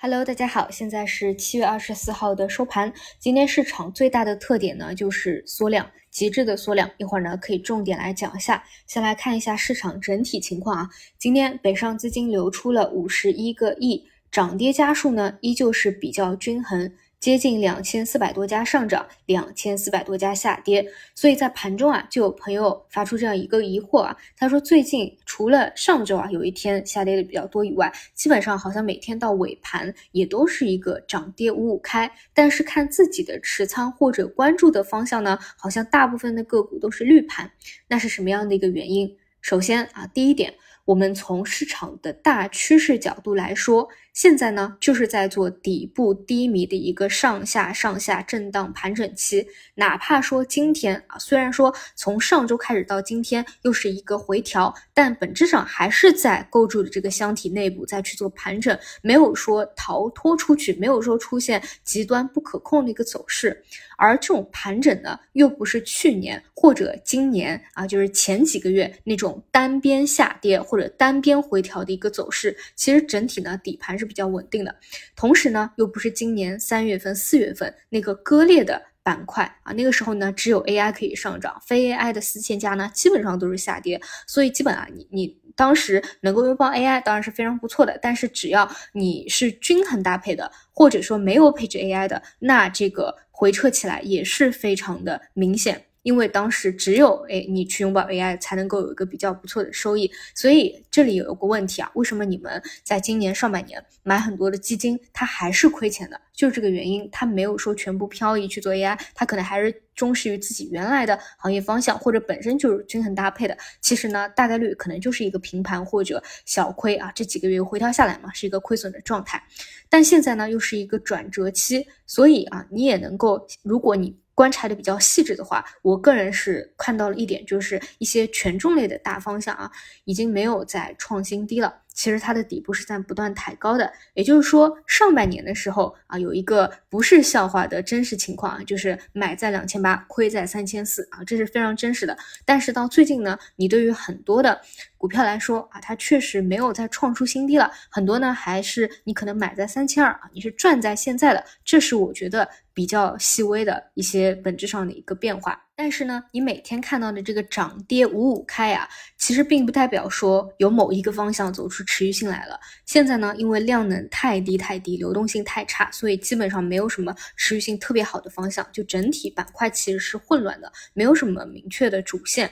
Hello，大家好，现在是七月二十四号的收盘。今天市场最大的特点呢，就是缩量，极致的缩量。一会儿呢，可以重点来讲一下。先来看一下市场整体情况啊，今天北上资金流出了五十一个亿，涨跌家数呢依旧是比较均衡。接近两千四百多家上涨，两千四百多家下跌，所以在盘中啊，就有朋友发出这样一个疑惑啊，他说最近除了上周啊有一天下跌的比较多以外，基本上好像每天到尾盘也都是一个涨跌五五开，但是看自己的持仓或者关注的方向呢，好像大部分的个股都是绿盘，那是什么样的一个原因？首先啊，第一点。我们从市场的大趋势角度来说，现在呢就是在做底部低迷的一个上下上下震荡盘整期。哪怕说今天啊，虽然说从上周开始到今天又是一个回调，但本质上还是在构筑的这个箱体内部再去做盘整，没有说逃脱出去，没有说出现极端不可控的一个走势。而这种盘整呢，又不是去年或者今年啊，就是前几个月那种单边下跌或者单边回调的一个走势。其实整体呢，底盘是比较稳定的。同时呢，又不是今年三月份、四月份那个割裂的板块啊，那个时候呢，只有 AI 可以上涨，非 AI 的四千家呢，基本上都是下跌。所以基本啊，你你当时能够拥抱 AI，当然是非常不错的。但是只要你是均衡搭配的，或者说没有配置 AI 的，那这个。回撤起来也是非常的明显，因为当时只有哎你去拥抱 AI 才能够有一个比较不错的收益，所以这里有一个问题啊，为什么你们在今年上半年买很多的基金，它还是亏钱的？就是这个原因，它没有说全部漂移去做 AI，它可能还是忠实于自己原来的行业方向，或者本身就是均衡搭配的。其实呢，大概率可能就是一个平盘或者小亏啊，这几个月回调下来嘛，是一个亏损的状态。但现在呢，又是一个转折期，所以啊，你也能够，如果你观察的比较细致的话，我个人是看到了一点，就是一些权重类的大方向啊，已经没有再创新低了。其实它的底部是在不断抬高的，也就是说，上半年的时候啊，有一个不是笑话的真实情况啊，就是买在两千八，亏在三千四啊，这是非常真实的。但是到最近呢，你对于很多的股票来说啊，它确实没有再创出新低了，很多呢还是你可能买在三千二啊，你是赚在现在的，这是我觉得比较细微的一些本质上的一个变化。但是呢，你每天看到的这个涨跌五五开呀，其实并不代表说有某一个方向走出持续性来了。现在呢，因为量能太低太低，流动性太差，所以基本上没有什么持续性特别好的方向，就整体板块其实是混乱的，没有什么明确的主线。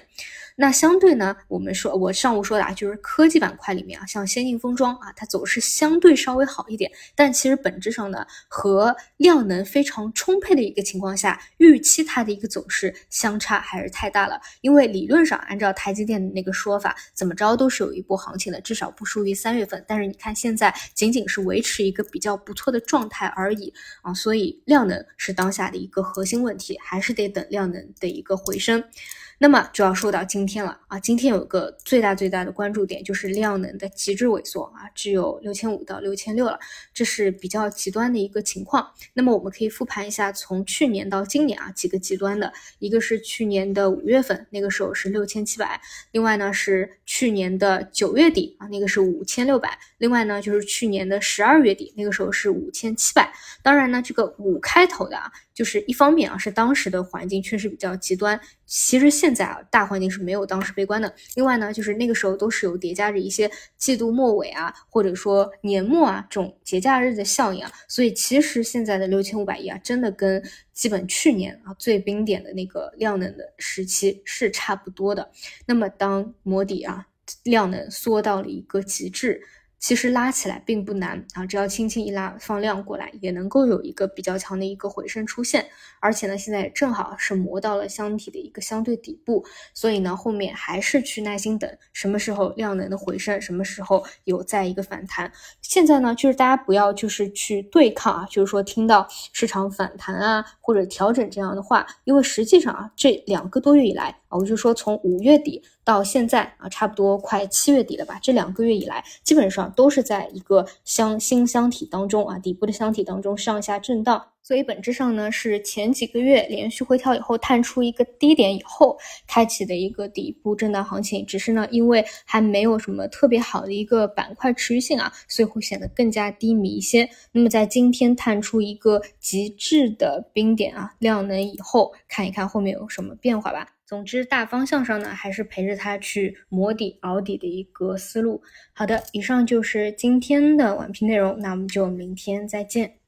那相对呢，我们说，我上午说的啊，就是科技板块里面啊，像先进封装啊，它走势相对稍微好一点，但其实本质上呢，和量能非常充沛的一个情况下，预期它的一个走势相差还是太大了。因为理论上，按照台积电的那个说法，怎么着都是有一波行情的，至少不输于三月份。但是你看现在仅仅是维持一个比较不错的状态而已啊，所以量能是当下的一个核心问题，还是得等量能的一个回升。那么就要说到今天了啊，今天有个最大最大的关注点就是量能的极致萎缩啊，只有六千五到六千六了，这是比较极端的一个情况。那么我们可以复盘一下，从去年到今年啊，几个极端的，一个是去年的五月份，那个时候是六千七百，另外呢是去年的九月底啊，那个是五千六百，另外呢就是去年的十二月底，那个时候是五千七百。当然呢，这个五开头的啊。就是一方面啊，是当时的环境确实比较极端。其实现在啊，大环境是没有当时悲观的。另外呢，就是那个时候都是有叠加着一些季度末尾啊，或者说年末啊这种节假日的效应啊。所以其实现在的六千五百亿啊，真的跟基本去年啊最冰点的那个量能的时期是差不多的。那么当磨底啊，量能缩到了一个极致。其实拉起来并不难啊，只要轻轻一拉，放量过来，也能够有一个比较强的一个回升出现。而且呢，现在正好是磨到了箱体的一个相对底部，所以呢，后面还是去耐心等什么时候量能的回升，什么时候有再一个反弹。现在呢，就是大家不要就是去对抗啊，就是说听到市场反弹啊或者调整这样的话，因为实际上啊，这两个多月以来我就说从五月底到现在啊，差不多快七月底了吧，这两个月以来，基本上都是在一个箱新箱体当中啊，底部的箱体当中上下震荡。所以本质上呢，是前几个月连续回调以后探出一个低点以后，开启的一个底部震荡行情。只是呢，因为还没有什么特别好的一个板块持续性啊，所以会显得更加低迷一些。那么在今天探出一个极致的冰点啊，量能以后，看一看后面有什么变化吧。总之，大方向上呢，还是陪着它去磨底、熬底的一个思路。好的，以上就是今天的晚评内容，那我们就明天再见。